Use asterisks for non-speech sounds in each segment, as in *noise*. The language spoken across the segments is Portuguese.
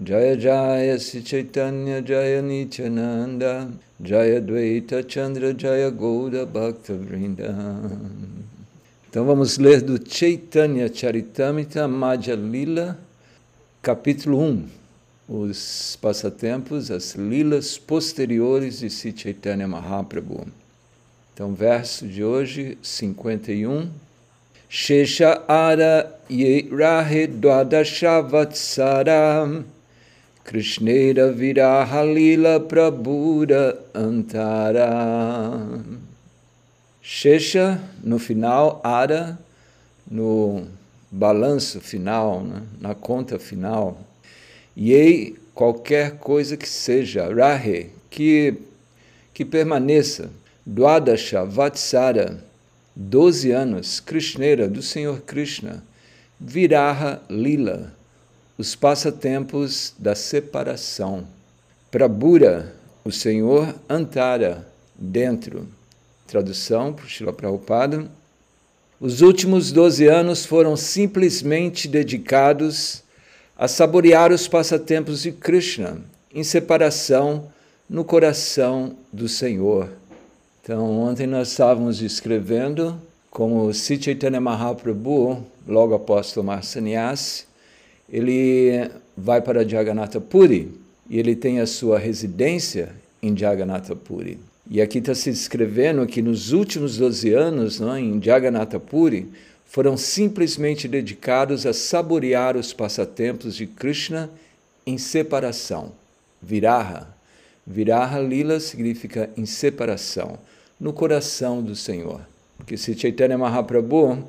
Jaya Jaya Sri Chaitanya Jaya Nityananda Jaya Dvaita Chandra Jaya Gouda Bhakta Vrinda Então vamos ler do Chaitanya Charitamrita Madhya Lila, capítulo 1, os passatempos, as lilas posteriores de Sri Chaitanya Mahaprabhu. Então, verso de hoje, 51. Shesha Ara Ye Rahe Dwadashavatsara Krishneira Viraha Lila Prabhura Antara. Shesha, no final, Ara, no balanço final, né? na conta final. Yei, qualquer coisa que seja, Rahe, que, que permaneça. Dwadasha Vatsara, 12 anos, Krishneira, do Senhor Krishna. Viraha Lila, os passatempos da separação. Prabhura, o Senhor Antara, dentro. Tradução por Srila Prabhupada. Os últimos 12 anos foram simplesmente dedicados a saborear os passatempos de Krishna, em separação no coração do Senhor. Então, ontem nós estávamos escrevendo como Sri Chaitanya Mahaprabhu, logo após tomar sannyasi, ele vai para Jagannatha Puri e ele tem a sua residência em Jagannatha Puri. E aqui está se descrevendo que nos últimos 12 anos, não, em Jagannatha Puri, foram simplesmente dedicados a saborear os passatempos de Krishna em separação. Viraha. Viraha Lila significa em separação, no coração do Senhor. Porque se Chaitanya Mahaprabhu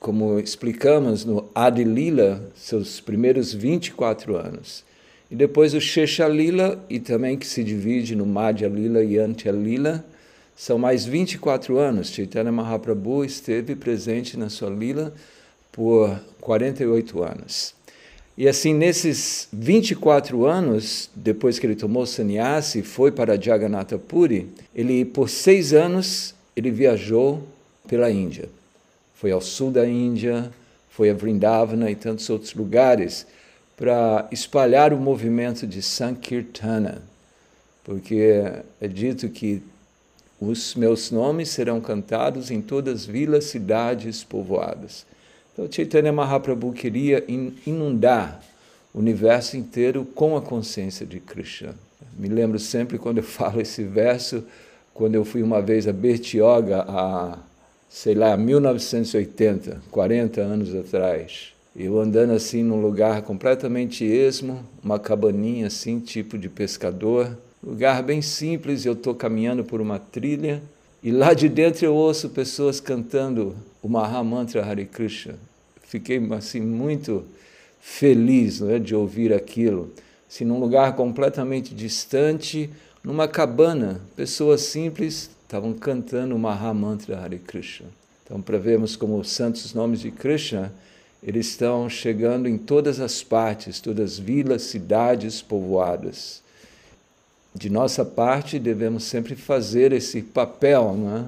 como explicamos no Adi Lila, seus primeiros 24 anos. E depois o Shesha Lila, e também que se divide no Madhya Lila e Antya Lila, são mais 24 anos. Chaitanya Mahaprabhu esteve presente na sua Lila por 48 anos. E assim, nesses 24 anos, depois que ele tomou sannyasi e foi para Jagannatha Puri, ele, por seis anos, ele viajou pela Índia foi ao sul da Índia, foi a Vrindavana e tantos outros lugares para espalhar o movimento de Sankirtana, porque é dito que os meus nomes serão cantados em todas as vilas, cidades, povoadas. Então Chaitanya Mahaprabhu queria inundar o universo inteiro com a consciência de Krishna. Me lembro sempre quando eu *laughs* falo esse verso, quando eu fui uma vez a Bertioga, a sei lá, 1980, 40 anos atrás. Eu andando assim num lugar completamente esmo, uma cabaninha assim, tipo de pescador, lugar bem simples, eu estou caminhando por uma trilha e lá de dentro eu ouço pessoas cantando o Mahamantra Hare Krishna. Fiquei assim muito feliz não é, de ouvir aquilo. Assim, num lugar completamente distante, numa cabana, pessoas simples estavam cantando o Mahamantra Hare Krishna. Então, para vermos como os santos nomes de Krishna, eles estão chegando em todas as partes, todas as vilas, cidades, povoadas. De nossa parte, devemos sempre fazer esse papel né,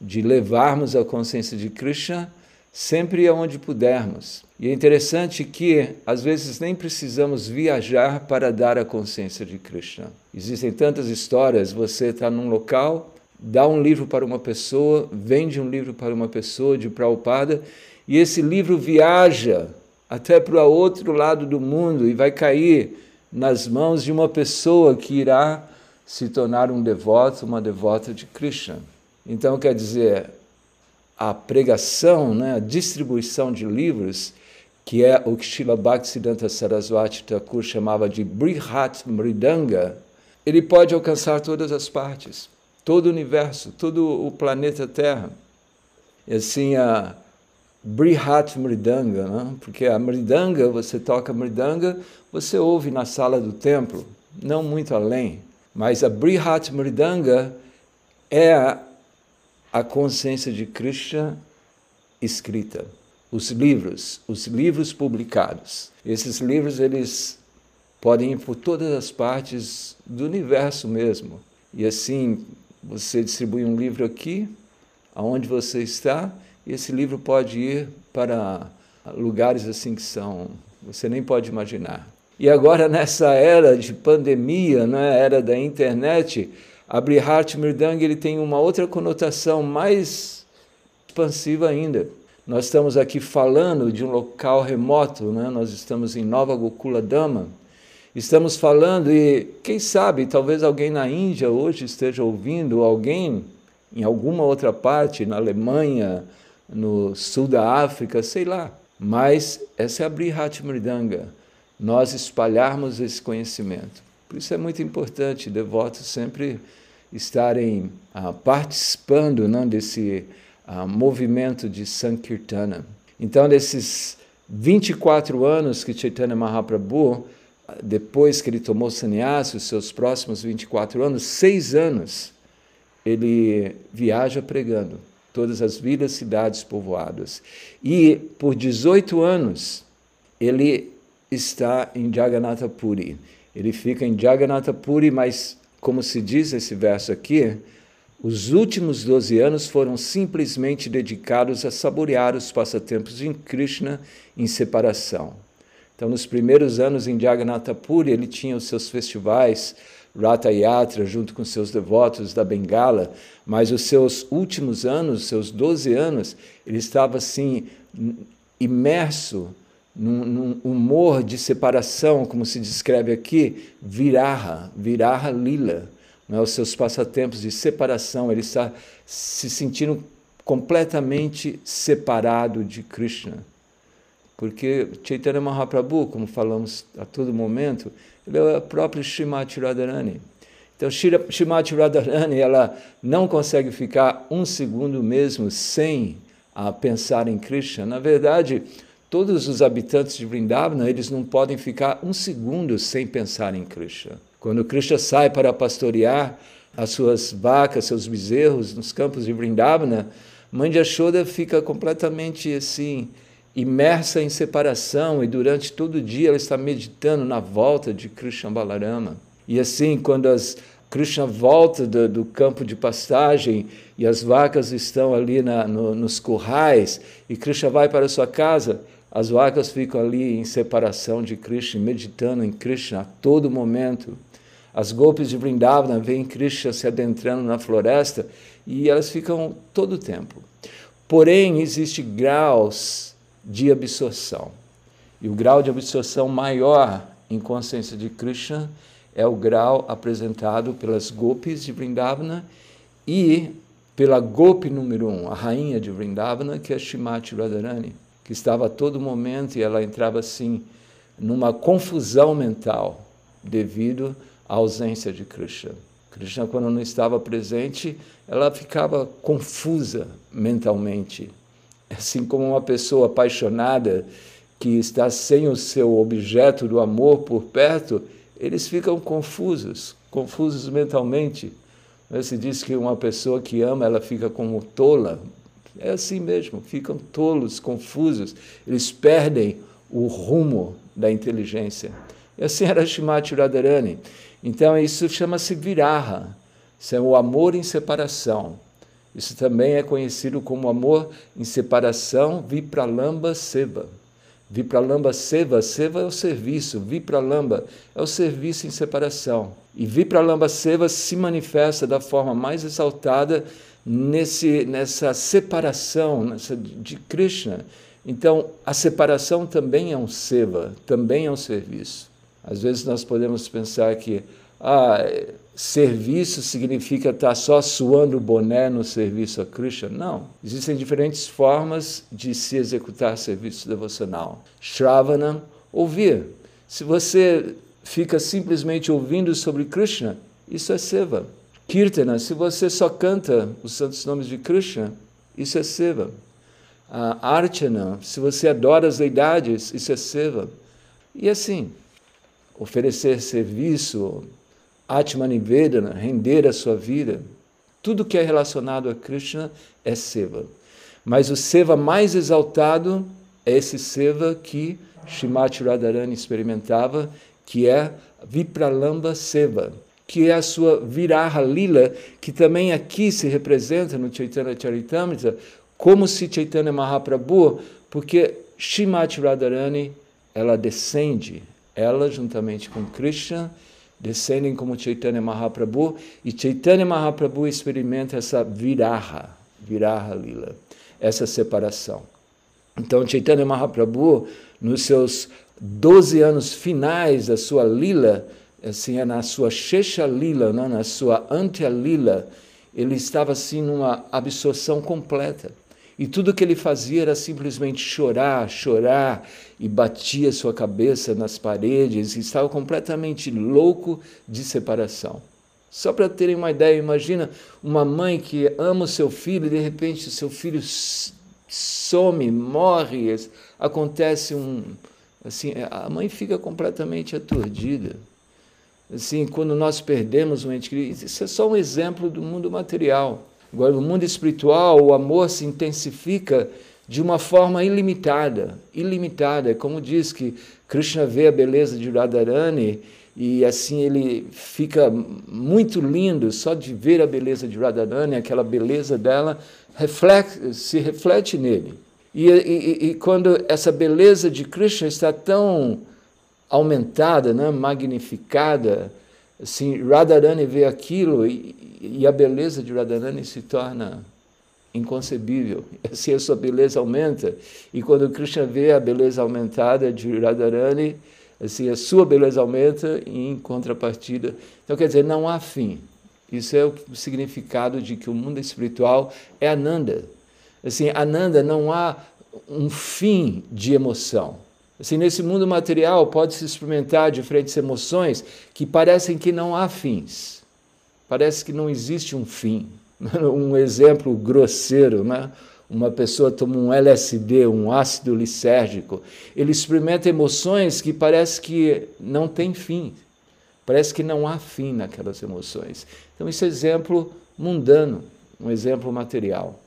de levarmos a consciência de Krishna sempre aonde pudermos. E é interessante que, às vezes, nem precisamos viajar para dar a consciência de Krishna. Existem tantas histórias, você está num local, dá um livro para uma pessoa, vende um livro para uma pessoa de Prabhupada, e esse livro viaja até para o outro lado do mundo e vai cair nas mãos de uma pessoa que irá se tornar um devoto, uma devota de Krishna. Então, quer dizer, a pregação, né, a distribuição de livros, que é o que Srila Bhaktisiddhanta Saraswati Thakur chamava de Brihat Mridanga, ele pode alcançar todas as partes todo o universo, todo o planeta Terra. E assim, a Brihat Mridanga, né? porque a Mridanga, você toca Mridanga, você ouve na sala do templo, não muito além. Mas a Brihat Mridanga é a, a consciência de Krishna escrita. Os livros, os livros publicados. Esses livros, eles podem ir por todas as partes do universo mesmo. E assim, você distribui um livro aqui, aonde você está, e esse livro pode ir para lugares assim que são, você nem pode imaginar. E agora, nessa era de pandemia, né, era da internet, a Brihat Mirdang ele tem uma outra conotação mais expansiva ainda. Nós estamos aqui falando de um local remoto, né? nós estamos em Nova Gokula Dama, estamos falando, e quem sabe, talvez alguém na Índia hoje esteja ouvindo, alguém em alguma outra parte, na Alemanha, no sul da África, sei lá. Mas essa é a Brihat Mridanga, nós espalharmos esse conhecimento. Por isso é muito importante devotos sempre estarem ah, participando não, desse ah, movimento de Sankirtana. Então, desses 24 anos que Chaitanya Mahaprabhu, depois que ele tomou sannyasa, os seus próximos 24 anos, seis anos, ele viaja pregando todas as vilas, cidades povoadas. E por 18 anos ele está em Jagannatha Puri. Ele fica em Jagannatha Puri, mas como se diz esse verso aqui, os últimos 12 anos foram simplesmente dedicados a saborear os passatempos de Krishna em separação. Então, nos primeiros anos em Jagannatha Puri, ele tinha os seus festivais, Rata Yatra, junto com seus devotos da Bengala, mas os seus últimos anos, seus 12 anos, ele estava assim, imerso num, num, humor de separação, como se descreve aqui, viraha, viraha lila, né? os seus passatempos de separação, ele está se sentindo completamente separado de Krishna. Porque Chaitanya Mahaprabhu, como falamos a todo momento, ele é o próprio Srimati Radharani. Então, Srimati Radharani, ela não consegue ficar um segundo mesmo sem a pensar em Krishna. Na verdade, todos os habitantes de Vrindavana, eles não podem ficar um segundo sem pensar em Krishna. Quando Krishna sai para pastorear as suas vacas, seus bezerros nos campos de Vrindavana, Mãe de fica completamente assim, imersa em separação e durante todo o dia ela está meditando na volta de Krishna Balarama. E assim, quando as Krishna volta do, do campo de pastagem e as vacas estão ali na, no, nos currais e Krishna vai para a sua casa, as vacas ficam ali em separação de Krishna, meditando em Krishna a todo momento. As golpes de Vrindavana veem Krishna se adentrando na floresta e elas ficam todo o tempo. Porém, existem graus de absorção. E o grau de absorção maior em consciência de Krishna é o grau apresentado pelas gopis de Vrindavana e pela gopi número um, a rainha de Vrindavana, que é Shimati Radharani, que estava a todo momento e ela entrava assim numa confusão mental devido à ausência de Krishna. Krishna, quando não estava presente, ela ficava confusa mentalmente assim como uma pessoa apaixonada que está sem o seu objeto do amor por perto, eles ficam confusos, confusos mentalmente. Se diz que uma pessoa que ama, ela fica como tola. É assim mesmo, ficam tolos, confusos, eles perdem o rumo da inteligência. E assim era Shimati Radharani. Então isso chama-se viraha, isso é o amor em separação. Isso também é conhecido como amor em separação, vipralamba seva. Vipralamba seva, seva é o serviço, vipralamba é o serviço em separação. E vipralamba seva se manifesta da forma mais exaltada nesse, nessa separação nessa, de Krishna. Então, a separação também é um seva, também é um serviço. Às vezes nós podemos pensar que ah, serviço significa estar só suando o boné no serviço a Krishna. Não. Existem diferentes formas de se executar serviço devocional. Shravana, ouvir. Se você fica simplesmente ouvindo sobre Krishna, isso é seva. Kirtana, se você só canta os santos nomes de Krishna, isso é seva. Uh, Archana, se você adora as deidades, isso é seva. E assim, oferecer serviço, Atmanivedana, render a sua vida, tudo que é relacionado a Krishna é Seva. Mas o Seva mais exaltado é esse Seva que Shimati Radharani experimentava, que é Vipralamba Seva, que é a sua Viraha Lila, que também aqui se representa no Chaitanya Charitamrita como se Chaitanya Mahaprabhu, porque Shimati Radharani, ela descende, Ela, juntamente com Krishna, descendem como Chaitanya Mahaprabhu e Chaitanya Mahaprabhu experimenta essa viraha, viraha lila, essa separação. Então Chaitanya Mahaprabhu, nos seus 12 anos finais da sua lila, assim, é na sua Shesha Lila, não? na sua Antya Lila, ele estava assim numa absorção completa. E tudo que ele fazia era simplesmente chorar, chorar, e batia sua cabeça nas paredes, e estava completamente louco de separação. Só para terem uma ideia, imagina uma mãe que ama o seu filho e de repente o seu filho some, morre, acontece um. Assim, a mãe fica completamente aturdida. Assim, quando nós perdemos um ente querido, isso é só um exemplo do mundo material. Agora, no mundo espiritual, o amor se intensifica de uma forma ilimitada, ilimitada. Como diz que Krishna vê a beleza de Radharani e assim ele fica muito lindo só de ver a beleza de Radharani, aquela beleza dela reflete, se reflete nele. E, e, e, quando essa beleza de Krishna está tão aumentada, né, magnificada, assim, Radharani vê aquilo e, e a beleza de Radharani se torna inconcebível. *laughs* Assim a sua beleza aumenta. E quando Krishna vê a beleza aumentada de Radharani, assim a sua beleza aumenta em contrapartida. Então quer dizer, não há fim. Isso é o significado de que o mundo espiritual é Ananda. Assim, Ananda não há um fim de emoção. Assim, nesse mundo material pode-se experimentar diferentes emoções que parecem que não há fins. Parece que não existe um fim. *laughs* Um exemplo grosseiro, né? Uma pessoa toma um LSD, um ácido lisérgico, ele experimenta emoções que parece que não tem fim. Parece que não há fim naquelas emoções. Então, esse é exemplo mundano, um exemplo material.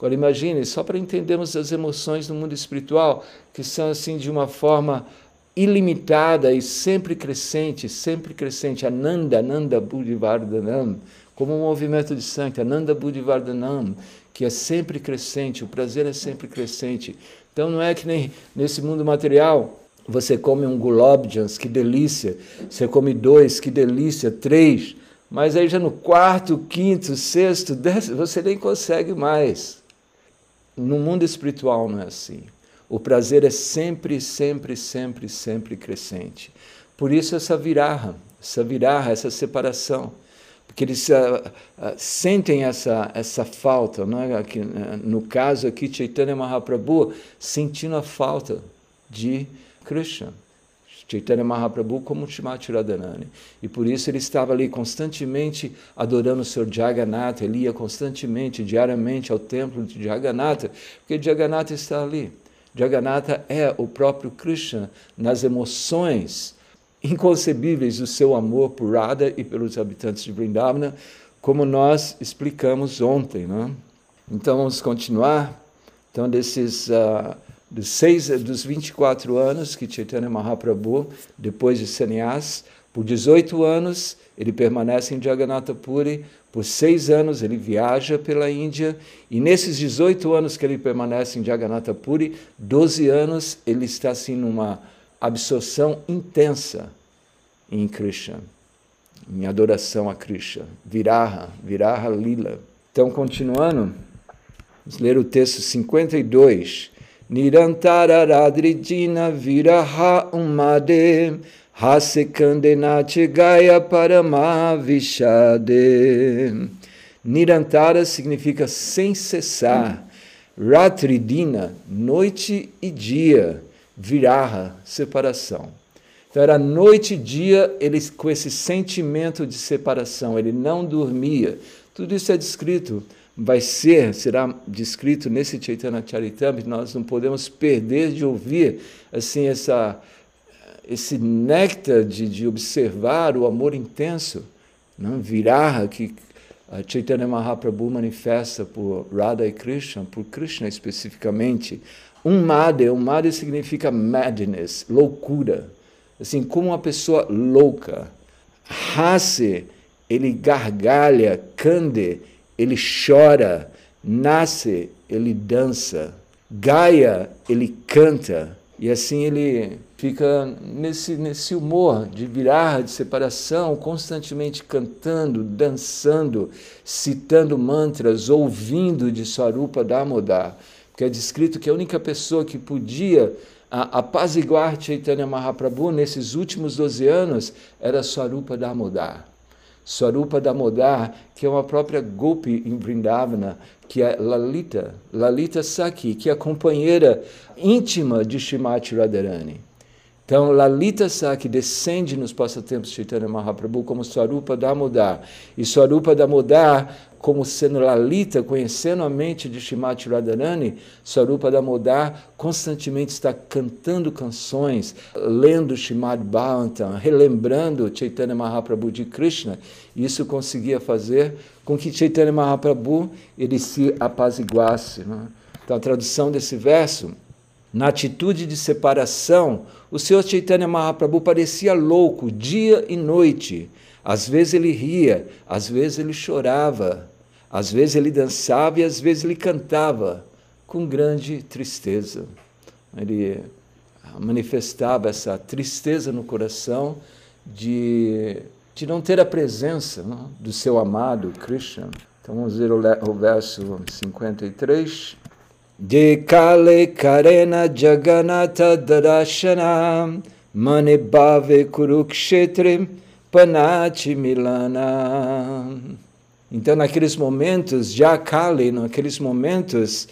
Agora, imagine, só para entendermos as emoções no mundo espiritual, que são assim de uma forma ilimitada e sempre crescente, sempre crescente, Ananda, Ananda Buddhivardhanam, como um movimento de sangue, Ananda Buddhivardhanam, que é sempre crescente, o prazer é sempre crescente. Então não é que nem nesse mundo material você come um gulobjans, que delícia. Você come dois, que delícia. Três. Mas aí já no quarto, quinto, sexto, décimo, você nem consegue mais. No mundo espiritual não é assim. O prazer é sempre, sempre, sempre, sempre crescente. Por isso essa virarra, essa virarra, essa separação. Porque eles uh, uh, sentem essa, essa falta. Não é? Aqui, uh, no caso aqui, Chaitanya Mahaprabhu sentindo a falta de Krishna. Chaitanya Mahaprabhu como Shrimati Radharani. E por isso ele estava ali constantemente adorando o Senhor Jagannatha, ele ia constantemente, diariamente ao templo de Jagannatha, porque Jagannatha está ali. Jagannatha é o próprio Krishna nas emoções inconcebíveis do seu amor por Radha e pelos habitantes de Vrindavana, como nós explicamos ontem. Não? Então vamos continuar. Então, desses uh, dos, seis, dos 24 anos que Chaitanya Mahaprabhu, depois de sannyas, por 18 anos ele permanece em Jagannatha Puri, por seis anos ele viaja pela Índia, e nesses 18 anos que ele permanece em Jagannatha Puri, 12 anos ele está assim numa absorção intensa em Krishna, em adoração a Krishna, Viraha, Viraha Lila. Então, continuando, vamos ler o texto 52. Nirantara Radrijina Viraha Umade Hasekandena Gaya Paramavishade. Nirantara significa sem cessar. Ratridina, noite e dia. Viraha, separação. Então era noite e dia ele, com esse sentimento de separação, ele não dormia. Tudo isso é descrito vai ser, será descrito nesse Chaitanya Charitamrita, nós não podemos perder de ouvir assim essa, esse néctar de, de observar o amor intenso, não? viraha que Chaitanya Mahaprabhu manifesta por Radha e Krishna, por Krishna especificamente. Um made, um made significa madness, loucura. Assim, como uma pessoa louca. Hase, ele gargalha, kande, ele chora, nasce, ele dança, Gaia, ele canta, E assim ele fica nesse, nesse humor de virar, de separação, constantemente cantando, dançando, citando mantras, ouvindo de Swarupa Damodar. Porque é descrito que a única pessoa que podia apaziguar Chaitanya Mahaprabhu nesses últimos 12 anos era Swarupa Damodar. Swarupa Damodar, que é uma própria Gopi em Vrindavana, que é Lalita, Lalita Saki, que é a companheira íntima de Shimati Radharani. Então, Lalita Saki descende nos passatempos de Chaitanya Mahaprabhu como Swarupa Damodar. E Swarupa Damodar, como sendo Lalita, conhecendo a mente de Shimati Radharani, Swarupa Damodar constantemente está cantando canções, lendo Shimad Bhagavatam, relembrando Chaitanya Mahaprabhu de Krishna. Isso conseguia fazer com que Chaitanya Mahaprabhu ele se apaziguasse. Né? Então, a tradução desse verso na atitude de separação, o Senhor Chaitanya Mahaprabhu parecia louco dia e noite. Às vezes ele ria, às vezes ele chorava, às vezes ele dançava e às vezes ele cantava com grande tristeza. Ele manifestava essa tristeza no coração de, de não ter a presença não, do seu amado Krishna. Então vamos ver o, o verso 53. De kale karena jaganata darashana mane bhave kurukshetre panachi milana. Então, naqueles momentos, já Kali, naqueles momentos,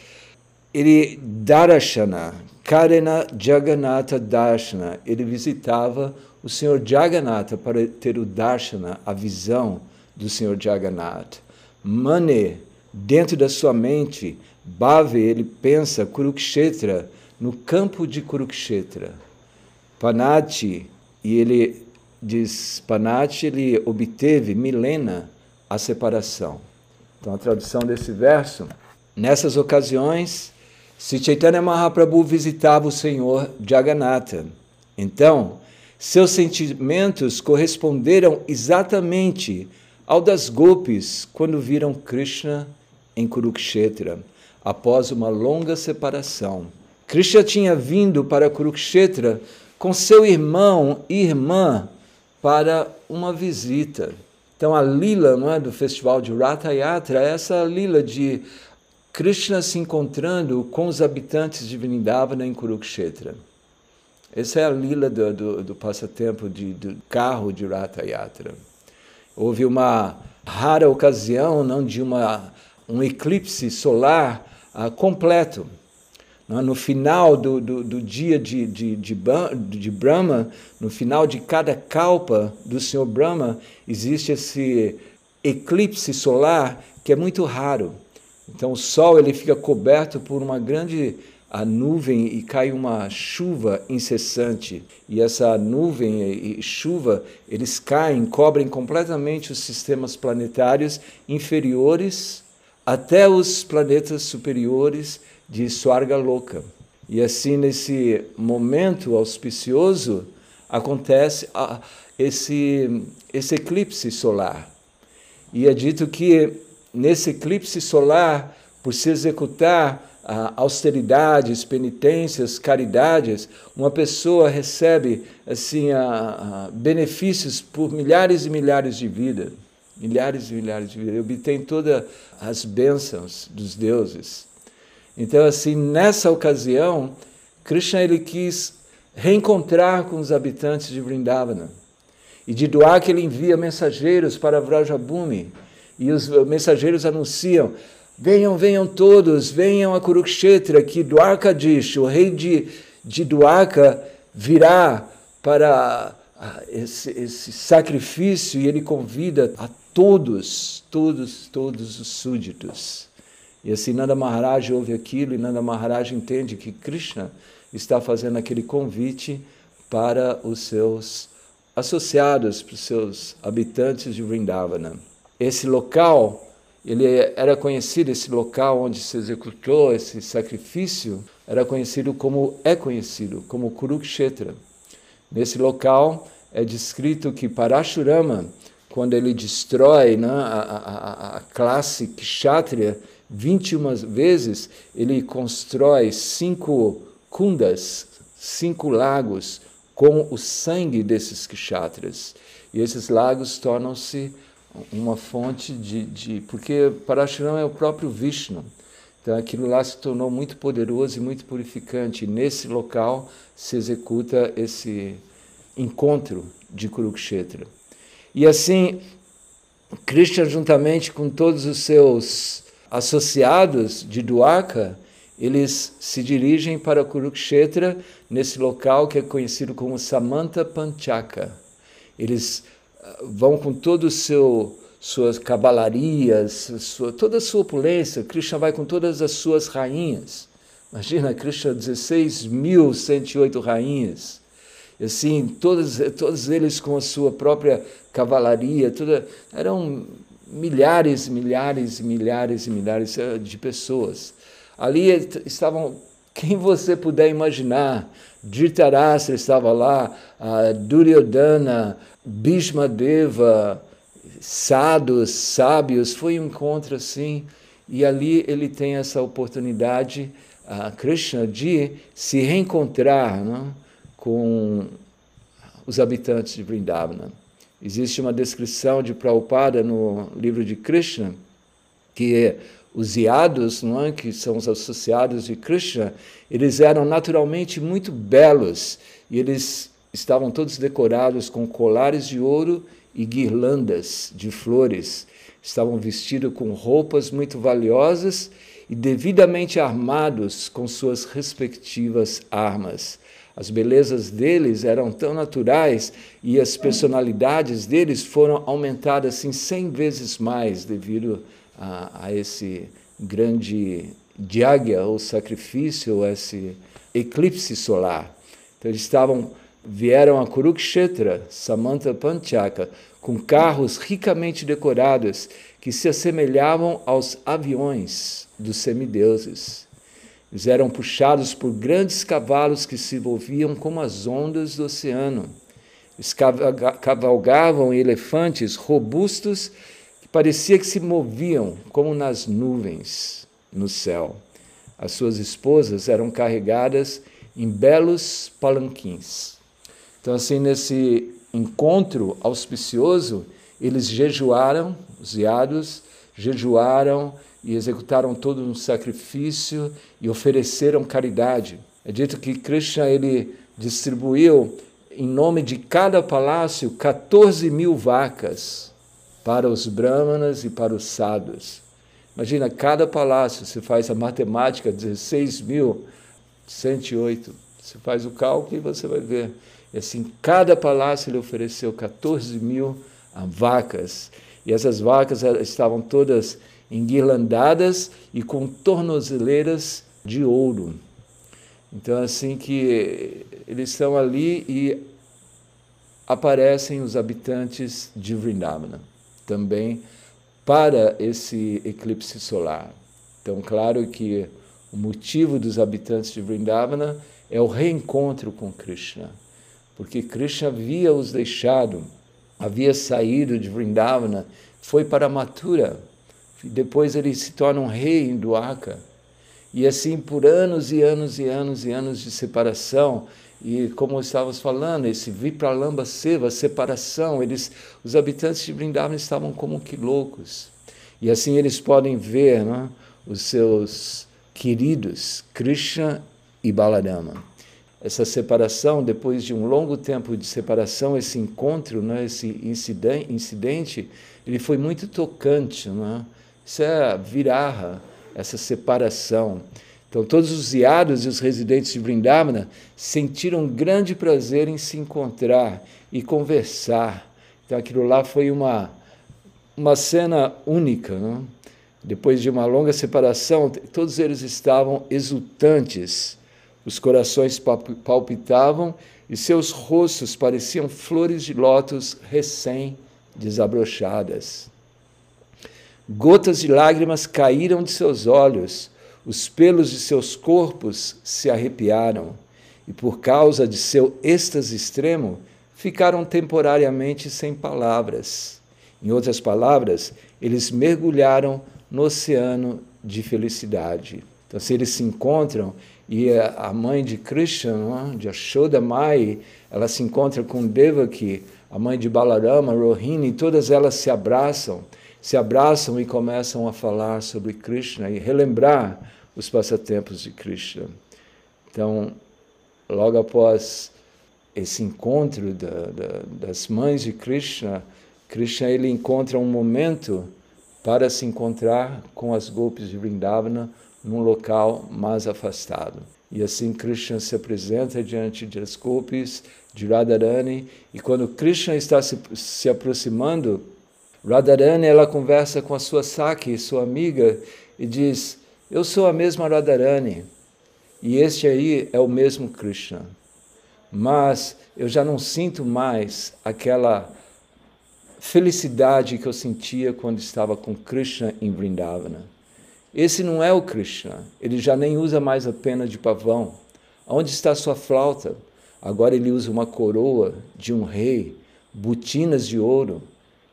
ele darashana, karena jaganata darshana, ele visitava o Senhor Jagannatha para ter o darshana, a visão do Senhor Jagannatha. Mane, dentro da sua mente, Bhave, ele pensa Kurukshetra, no campo de Kurukshetra. Panati, e ele diz, Panati, ele obteve milena a separação. Então, a tradução desse verso, nessas ocasiões, se Chaitanya Mahaprabhu visitava o Senhor Jagannatha, então, seus sentimentos corresponderam exatamente ao das gopis quando viram Krishna em Kurukshetra após uma longa separação. Krishna tinha vindo para Kurukshetra com seu irmão e irmã para uma visita. Então a lila não é, do festival de Ratha Yatra é essa lila de Krishna se encontrando com os habitantes de Vrindavana em Kurukshetra. Essa é a lila do, do, do passatempo de, do carro de Ratha Yatra. Houve uma rara ocasião não de uma, um eclipse solar ah, completo. No final do, do, do dia de, de, de, de, Brahma, no final de cada kalpa do Senhor Brahma, existe esse eclipse solar que é muito raro. Então o Sol ele fica coberto por uma grande a nuvem e cai uma chuva incessante. E essa nuvem e chuva, eles caem, cobrem completamente os sistemas planetários inferiores até os planetas superiores de Swarga Loka. E assim, nesse momento auspicioso, acontece esse, esse eclipse solar. E é dito que nesse eclipse solar, por se executar austeridades, penitências, caridades, uma pessoa recebe assim benefícios por milhares e milhares de vidas milhares e milhares de vidas, obtém todas as bênçãos dos deuses. Então, assim, nessa ocasião, Krishna ele quis reencontrar com os habitantes de Vrindavana. E de que ele envia mensageiros para Vrajabhumi. E os mensageiros anunciam: venham, venham todos, venham a Kurukshetra, que Dwarkadish, o rei de, de Dwarka, virá para esse, esse sacrifício e ele convida a todos, todos, todos os súditos. E assim Nanda Maharaj ouve aquilo e Nanda Maharaj entende que Krishna está fazendo aquele convite para os seus associados, para os seus habitantes de Vrindavana. Esse local, ele era conhecido, esse local onde se executou esse sacrifício, era conhecido como, é conhecido como Kurukshetra. Nesse local é descrito que Parashurama, quando ele destrói né, a, a, a classe kshatriya 21 vezes, ele constrói cinco kundas, cinco lagos com o sangue desses kshatras. E esses lagos tornam-se uma fonte de, de. Porque Parashuram é o próprio Vishnu. Então aquilo lá se tornou muito poderoso e muito purificante. E nesse local se executa esse encontro de Kurukshetra. E assim, Krishna, juntamente com todos os seus associados de Dwarka, eles se dirigem para Kurukshetra, nesse local que é conhecido como Samanta Panchaka. Eles ah, vão com todo o seu suas cavalarias, sua, toda a sua opulência. Krishna vai com todas as suas rainhas. Imagina, Krishna, 16.108 rainhas. Assim, todos, todos eles com a sua própria cavalaria, toda, eram milhares, milhares, milhares e milhares eh, de pessoas. Ali estavam *laughs* quem você puder imaginar. Dhritarashtra estava lá, Duryodhana, Bhishma Deva, sadhus, sábios, foi um encontro assim, e ali ele tem essa oportunidade, uh, Krishna, de se reencontrar não? Com os habitantes de Vrindavana. Existe uma descrição de Prabhupada no livro de Krishna, que os iados, não é, que são os associados de Krishna, eles eram naturalmente muito belos e eles estavam todos decorados com colares de ouro e guirlandas de flores. Estavam vestidos com roupas muito valiosas e devidamente armados com suas respectivas armas. As belezas deles eram tão naturais e as personalidades deles foram aumentadas assim cem vezes mais devido a, a esse grande diágia ou sacrifício, ou esse eclipse solar. Então eles estavam vieram a Kurukshetra, Samanta Panchaka, com carros ricamente decorados que se assemelhavam aos aviões dos semideuses. Eles eram puxados por grandes cavalos que se moviam como as ondas do oceano. Eles cavalgavam elefantes robustos que parecia que se moviam como nas nuvens no céu. As suas esposas eram carregadas em belos palanquins. Então, assim, nesse encontro auspicioso, eles jejuaram, os iados jejuaram e executaram todo um sacrifício e ofereceram caridade. É dito que Krishna ele distribuiu em nome de cada palácio 14 mil vacas para os brahmanas e para os sadhus. Imagina, cada palácio, você faz a matemática, 16.108. Você faz o cálculo e você vai ver. E assim, cada palácio ele ofereceu 14 mil vacas. E essas vacas estavam todas enguirlandadas e com tornozeleiras de ouro. Então, assim que eles estão ali e aparecem os habitantes de Vrindavana, também para esse eclipse solar. Então, claro que o motivo dos habitantes de Vrindavana é o reencontro com Krishna, porque Krishna havia os deixado, havia saído de Vrindavana, foi para Mathura, depois ele se torna um rei em Dwarka. E assim por anos e anos e anos e anos de separação, e como estávamos falando, esse Vipralamba Seva, separação, eles, os habitantes de Vrindavan estavam como que loucos. E assim eles podem ver né, os seus queridos Krishna e Balarama. Essa separação, depois de um longo tempo de separação, esse encontro, né, esse incidente, ele foi muito tocante. Né? Isso é viraha, essa separação. Então, todos os iados e os residentes de Vrindavana sentiram grande prazer em se encontrar e conversar. Então, aquilo lá foi uma, uma cena única. Não? Depois de uma longa separação, todos eles estavam exultantes, os corações palpitavam e seus rostos pareciam flores de lótus recém-desabrochadas. Gotas de lágrimas caíram de seus olhos, os pelos de seus corpos se arrepiaram, e por causa de seu êxtase extremo, ficaram temporariamente sem palavras. Em outras palavras, eles mergulharam no oceano de felicidade. Então, se eles se encontram, e a mãe de Krishna, não? É? de Ashoda Mai, ela se encontra com Devaki, a mãe de Balarama, Rohini, todas elas se abraçam, se abraçam e começam a falar sobre Krishna e relembrar os passatempos de Krishna. Então, logo após esse encontro da, da, das mães de Krishna, Krishna ele encontra um momento para se encontrar com as golpes de Vrindavana num local mais afastado. E assim Krishna se apresenta diante das golpes de Radharani e quando Krishna está se, se aproximando, Radharani ela conversa com a sua Saki, sua amiga, e diz: "Eu sou a mesma Radharani e este aí é o mesmo Krishna. Mas eu já não sinto mais aquela felicidade que eu sentia quando estava com Krishna em Vrindavana. Esse não é o Krishna, ele já nem usa mais a pena de pavão. Onde está sua flauta? Agora ele usa uma coroa de um rei, botinas de ouro.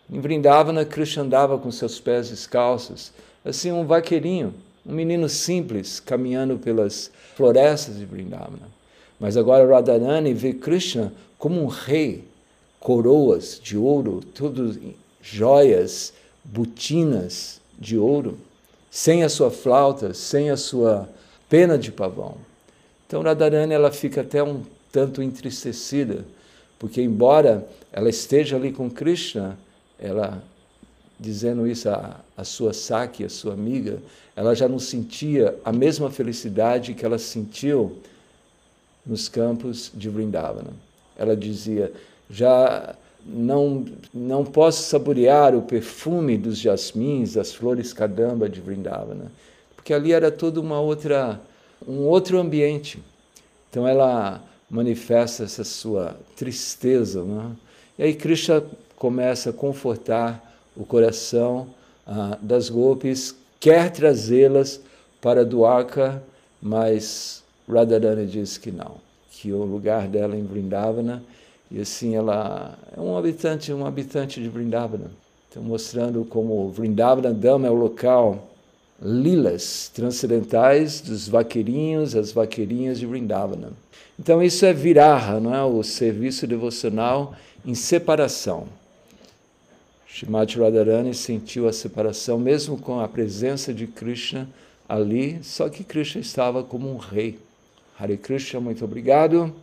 Em Vrindavana, Krishna andava com seus pés descalços, assim um vaqueirinho, um menino simples, caminhando pelas florestas de Vrindavana. Mas agora Radharani vê Krishna como um rei, coroas de ouro, tudo joias, botinas de ouro, sem a sua flauta, sem a sua pena de pavão. Então Radharani ela fica até um tanto entristecida, porque embora ela esteja ali com Krishna, ela dizendo isso à, sua Saki, a sua amiga, ela já não sentia a mesma felicidade que ela sentiu nos campos de Vrindavana. Ela dizia: já não, não posso saborear o perfume dos jasmins, das flores kadamba de Vrindavana, porque ali era todo uma outra, um outro ambiente. Então ela manifesta essa sua tristeza. Né? E aí Krishna começa a confortar o coração ah, das golpes, quer trazê-las para Dwarka, mas Radharani diz que não, que o lugar dela em Vrindavana, e assim ela é um habitante, um habitante de Vrindavana. Então mostrando como Vrindavana Dama é o local lilas transcendentais dos vaqueirinhos, as vaqueirinhas de Vrindavana. Então isso é viraha, não é? O serviço devocional em separação. Shrimati Radharani sentiu a separação mesmo com a presença de Krishna ali, só que Krishna estava como um rei. Hare Krishna, muito obrigado.